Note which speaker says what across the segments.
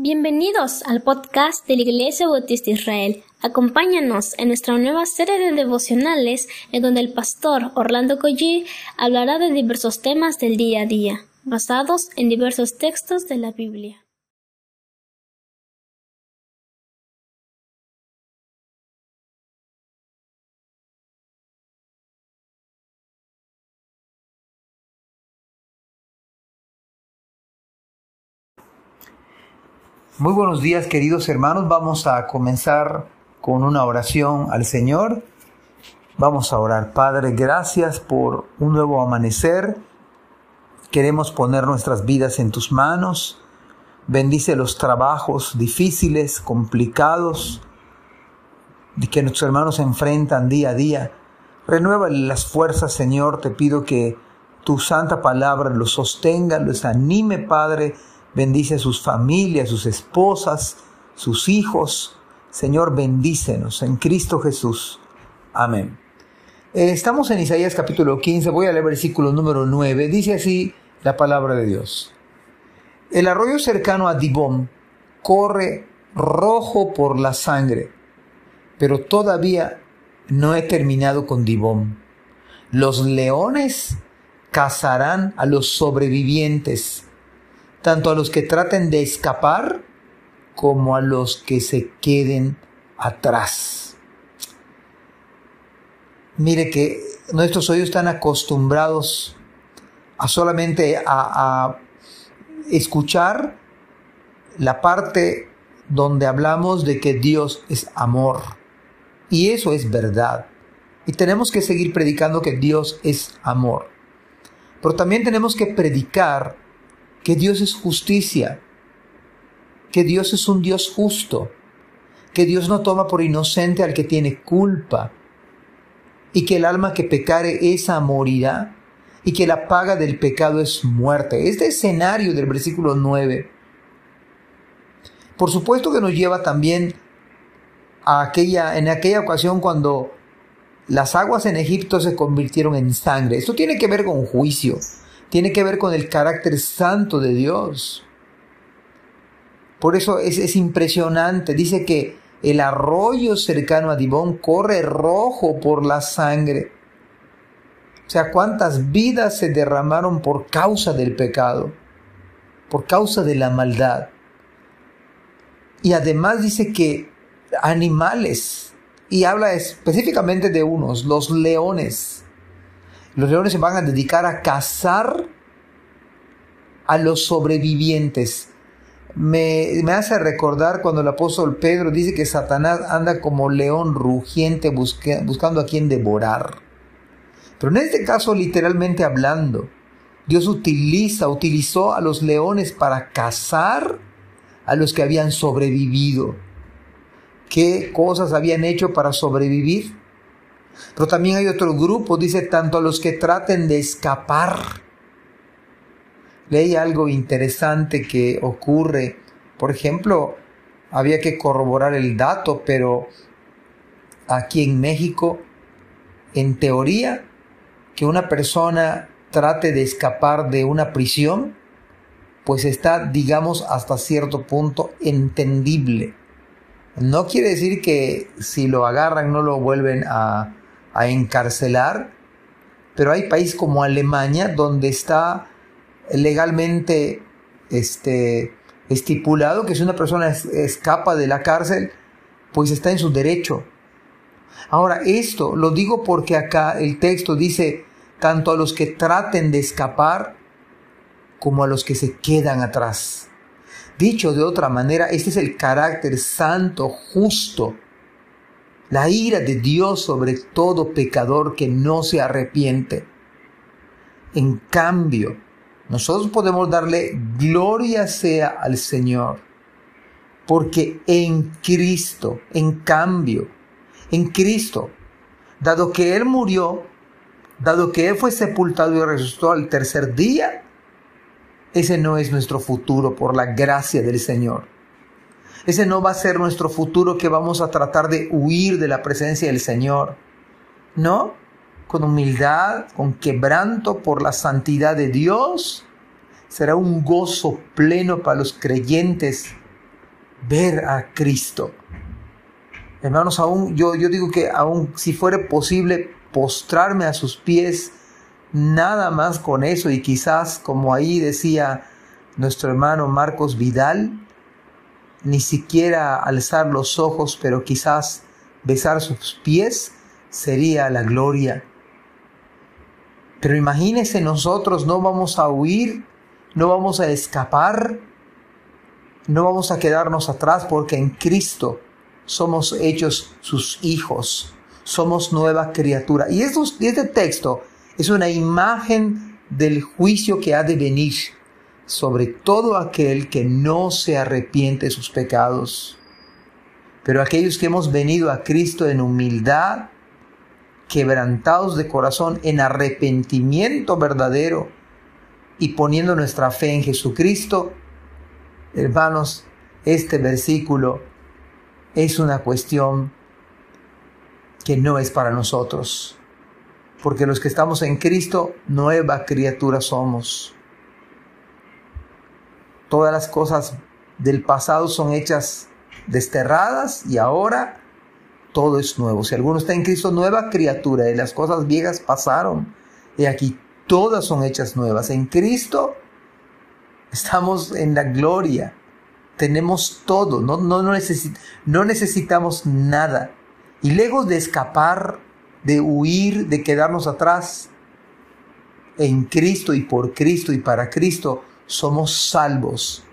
Speaker 1: Bienvenidos al podcast de la Iglesia Bautista Israel. Acompáñanos en nuestra nueva serie de devocionales en donde el pastor Orlando Collie hablará de diversos temas del día a día, basados en diversos textos de la Biblia.
Speaker 2: Muy buenos días queridos hermanos, vamos a comenzar con una oración al Señor. Vamos a orar, Padre, gracias por un nuevo amanecer. Queremos poner nuestras vidas en tus manos. Bendice los trabajos difíciles, complicados, que nuestros hermanos enfrentan día a día. Renueva las fuerzas, Señor. Te pido que tu santa palabra los sostenga, los anime, Padre, bendice a sus familias, sus esposas, sus hijos. Señor, bendícenos en Cristo Jesús. Amén. Eh, estamos en Isaías capítulo 15, voy a leer versículo número 9. Dice así la palabra de Dios. El arroyo cercano a Dibón corre rojo por la sangre, pero todavía no he terminado con Dibón. Los leones cazarán a los sobrevivientes tanto a los que traten de escapar como a los que se queden atrás. Mire que nuestros oídos están acostumbrados a solamente a, a escuchar la parte donde hablamos de que Dios es amor. Y eso es verdad. Y tenemos que seguir predicando que Dios es amor. Pero también tenemos que predicar que Dios es justicia, que Dios es un Dios justo, que Dios no toma por inocente al que tiene culpa, y que el alma que pecare esa morirá, y que la paga del pecado es muerte. Este escenario del versículo 9, por supuesto que nos lleva también a aquella, en aquella ocasión cuando las aguas en Egipto se convirtieron en sangre. Esto tiene que ver con juicio tiene que ver con el carácter santo de Dios. Por eso es, impresionante. Dice que el arroyo cercano a Dibón corre rojo por la sangre. O sea, cuántas vidas se derramaron por causa del pecado, por causa de la maldad. Y además dice que animales, y habla específicamente de unos, los leones, los leones se van a dedicar a cazar a los sobrevivientes. Me, hace recordar cuando el apóstol Pedro dice que Satanás anda como león rugiente buscando a quien devorar. Pero en este caso, literalmente hablando, Dios utiliza, utilizó a los leones para cazar a los que habían sobrevivido. ¿Qué cosas habían hecho para sobrevivir? Pero también hay otro grupo, dice, tanto a los que traten de escapar. Leí algo interesante que ocurre. Por ejemplo, había que corroborar el dato, pero aquí en México, en teoría, que una persona trate de escapar de una prisión, pues está, digamos, hasta cierto punto entendible. No quiere decir que si lo agarran no lo vuelven a, a encarcelar, pero hay países como Alemania donde está legalmente este, estipulado que si una persona escapa de la cárcel, pues está en su derecho. Ahora, esto lo digo porque acá el texto dice tanto a los que traten de escapar como a los que se quedan atrás. Dicho de otra manera, este es el carácter santo, justo, la ira de Dios sobre todo pecador que no se arrepiente. En cambio, nosotros podemos darle gloria sea al Señor, porque en Cristo, en cambio, en Cristo, dado que Él murió, dado que Él fue sepultado y resucitó al tercer día, ese no es nuestro futuro por la gracia del Señor. Ese no va a ser nuestro futuro que vamos a tratar de huir de la presencia del Señor. No, con humildad, con quebranto por la santidad de Dios, será un gozo pleno para los creyentes ver a Cristo. Hermanos, aún yo, yo digo que aún si fuera posible postrarme a sus pies, nada más con eso y quizás como ahí decía nuestro hermano Marcos Vidal, ni siquiera alzar los ojos, pero quizás besar sus pies sería la gloria. Pero imagínese nosotros no vamos a huir, no vamos a escapar, no vamos a quedarnos atrás porque en Cristo somos hechos sus hijos, somos nueva criatura. Y este texto es una imagen del juicio que ha de venir sobre todo aquel que no se arrepiente de sus pecados. Pero aquellos que hemos venido a Cristo en humildad, quebrantados de corazón, en arrepentimiento verdadero y poniendo nuestra fe en Jesucristo, hermanos, este versículo es una cuestión que no es para nosotros. Porque los que estamos en Cristo, nueva criatura somos. Todas las cosas del pasado son hechas desterradas y ahora todo es nuevo. Si alguno está en Cristo, nueva criatura y las cosas viejas pasaron. Y aquí todas son hechas nuevas. En Cristo estamos en la gloria. Tenemos todo, no, no, no, no necesitamos nada. Y lejos de escapar, de huir, de quedarnos atrás, en Cristo y por Cristo y para Cristo, somos salvos.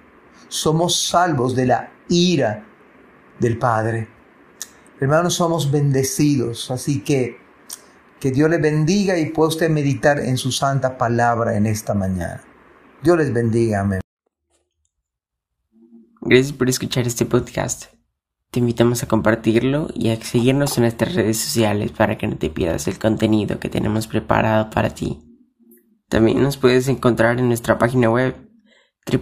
Speaker 2: Somos salvos de la ira del Padre. Hermanos, somos bendecidos, así que que Dios les bendiga y pueda usted meditar en su santa palabra en esta mañana. Dios les bendiga, amén.
Speaker 3: Gracias por escuchar este podcast. Te invitamos a compartirlo y a seguirnos en nuestras redes sociales para que no te pierdas el contenido que tenemos preparado para ti. También nos puedes encontrar en nuestra página web